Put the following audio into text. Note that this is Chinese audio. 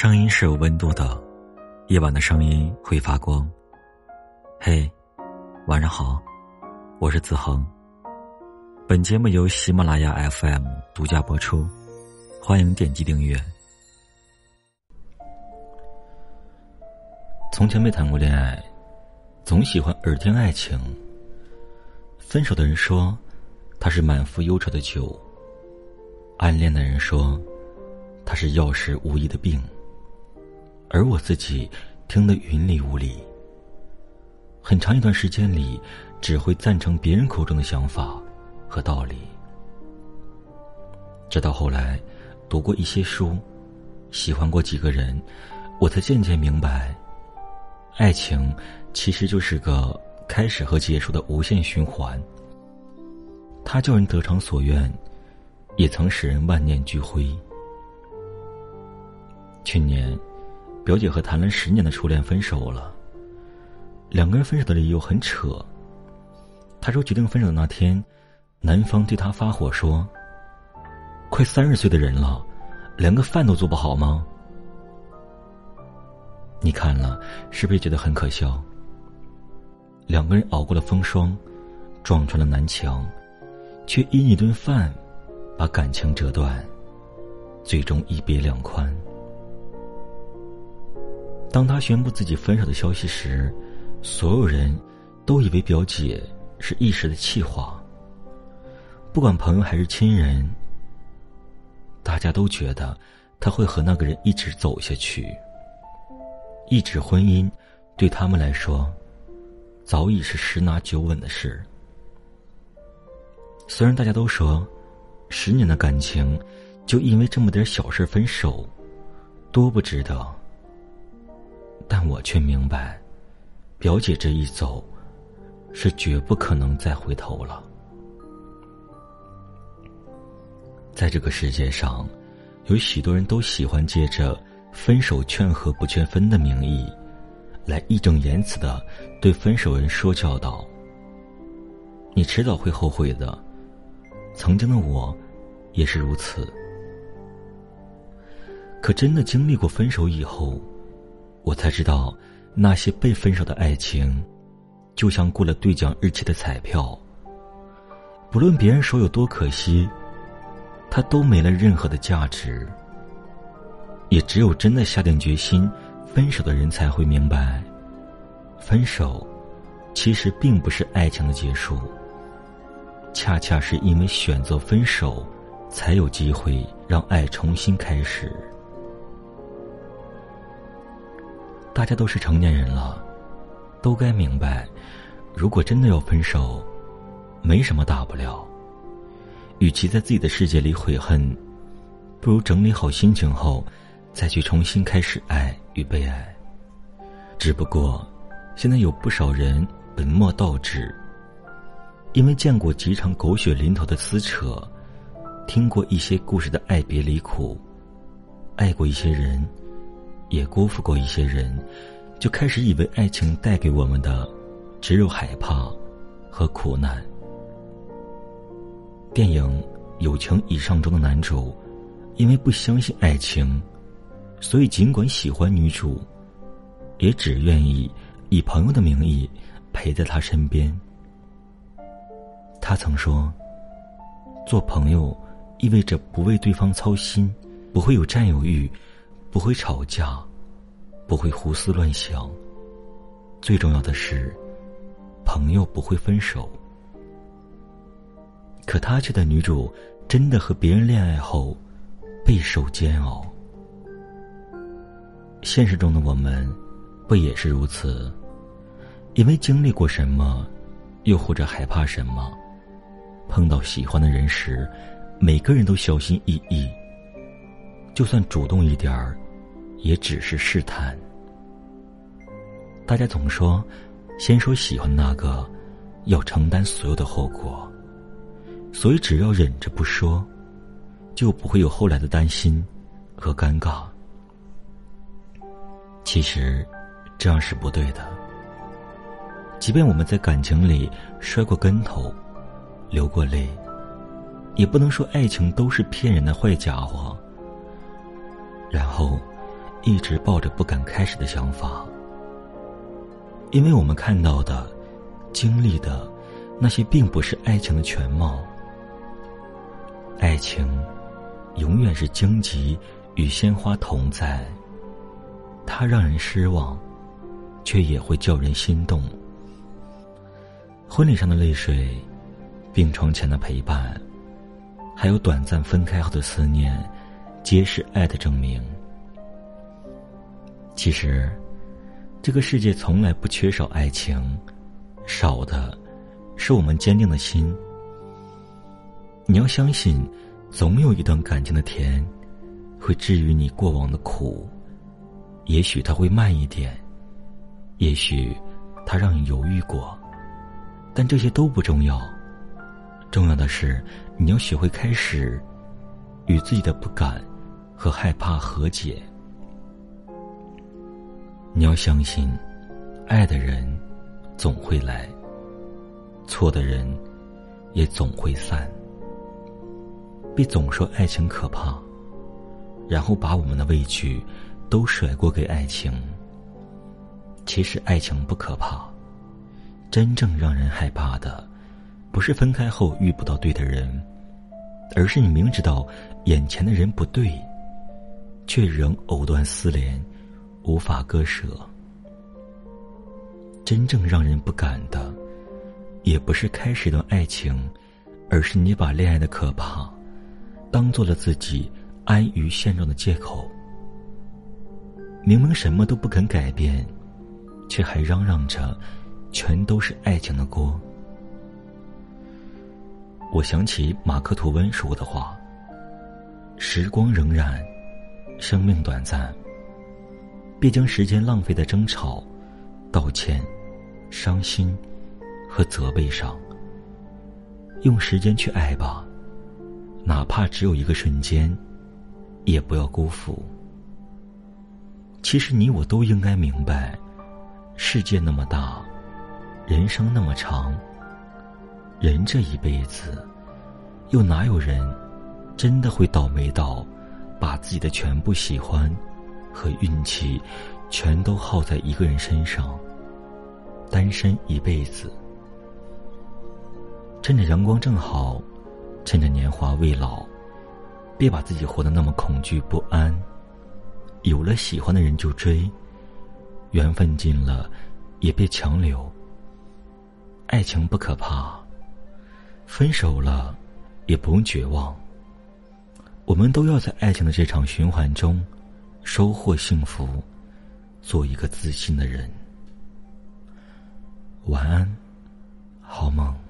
声音是有温度的，夜晚的声音会发光。嘿，晚上好，我是子恒。本节目由喜马拉雅 FM 独家播出，欢迎点击订阅。从前没谈过恋爱，总喜欢耳听爱情。分手的人说，他是满腹忧愁的酒；暗恋的人说，他是药石无医的病。而我自己听得云里雾里。很长一段时间里，只会赞成别人口中的想法和道理。直到后来，读过一些书，喜欢过几个人，我才渐渐明白，爱情其实就是个开始和结束的无限循环。它叫人得偿所愿，也曾使人万念俱灰。去年。表姐和谈了十年的初恋分手了。两个人分手的理由很扯。她说决定分手的那天，男方对她发火说：“快三十岁的人了，连个饭都做不好吗？”你看了是不是觉得很可笑？两个人熬过了风霜，撞穿了南墙，却因一顿饭把感情折断，最终一别两宽。当他宣布自己分手的消息时，所有人都以为表姐是一时的气话。不管朋友还是亲人，大家都觉得他会和那个人一直走下去。一纸婚姻对他们来说，早已是十拿九稳的事。虽然大家都说，十年的感情就因为这么点小事分手，多不值得。我却明白，表姐这一走，是绝不可能再回头了。在这个世界上，有许多人都喜欢借着分手劝和不劝分的名义，来义正言辞的对分手人说教道：“你迟早会后悔的。”曾经的我，也是如此。可真的经历过分手以后。我才知道，那些被分手的爱情，就像过了兑奖日期的彩票。不论别人说有多可惜，它都没了任何的价值。也只有真的下定决心分手的人才会明白，分手其实并不是爱情的结束，恰恰是因为选择分手，才有机会让爱重新开始。大家都是成年人了，都该明白，如果真的要分手，没什么大不了。与其在自己的世界里悔恨，不如整理好心情后，再去重新开始爱与被爱。只不过，现在有不少人本末倒置，因为见过几场狗血淋头的撕扯，听过一些故事的爱别离苦，爱过一些人。也辜负过一些人，就开始以为爱情带给我们的只有害怕和苦难。电影《友情以上》中的男主，因为不相信爱情，所以尽管喜欢女主，也只愿意以朋友的名义陪在她身边。他曾说：“做朋友意味着不为对方操心，不会有占有欲。”不会吵架，不会胡思乱想。最重要的是，朋友不会分手。可他却的女主真的和别人恋爱后，备受煎熬。现实中的我们，不也是如此？因为经历过什么，又或者害怕什么，碰到喜欢的人时，每个人都小心翼翼。就算主动一点儿，也只是试探。大家总说，先说喜欢那个，要承担所有的后果，所以只要忍着不说，就不会有后来的担心和尴尬。其实，这样是不对的。即便我们在感情里摔过跟头，流过泪，也不能说爱情都是骗人的坏家伙。然后，一直抱着不敢开始的想法，因为我们看到的、经历的那些，并不是爱情的全貌。爱情，永远是荆棘与鲜花同在。它让人失望，却也会叫人心动。婚礼上的泪水，病床前的陪伴，还有短暂分开后的思念，皆是爱的证明。其实，这个世界从来不缺少爱情，少的，是我们坚定的心。你要相信，总有一段感情的甜，会治愈你过往的苦。也许它会慢一点，也许它让你犹豫过，但这些都不重要。重要的是，你要学会开始与自己的不敢和害怕和解。你要相信，爱的人总会来，错的人也总会散。别总说爱情可怕，然后把我们的畏惧都甩锅给爱情。其实爱情不可怕，真正让人害怕的，不是分开后遇不到对的人，而是你明知道眼前的人不对，却仍藕断丝连，无法割舍。真正让人不敢的，也不是开始一段爱情，而是你把恋爱的可怕。当做了自己安于现状的借口，明明什么都不肯改变，却还嚷嚷着全都是爱情的锅。我想起马克吐温说的话：“时光荏苒，生命短暂，别将时间浪费在争吵、道歉、伤心和责备上，用时间去爱吧。”哪怕只有一个瞬间，也不要辜负。其实你我都应该明白，世界那么大，人生那么长。人这一辈子，又哪有人真的会倒霉到把自己的全部喜欢和运气全都耗在一个人身上，单身一辈子？趁着阳光正好。趁着年华未老，别把自己活得那么恐惧不安。有了喜欢的人就追，缘分尽了也别强留。爱情不可怕，分手了也不用绝望。我们都要在爱情的这场循环中收获幸福做一个自信的人。晚安好梦。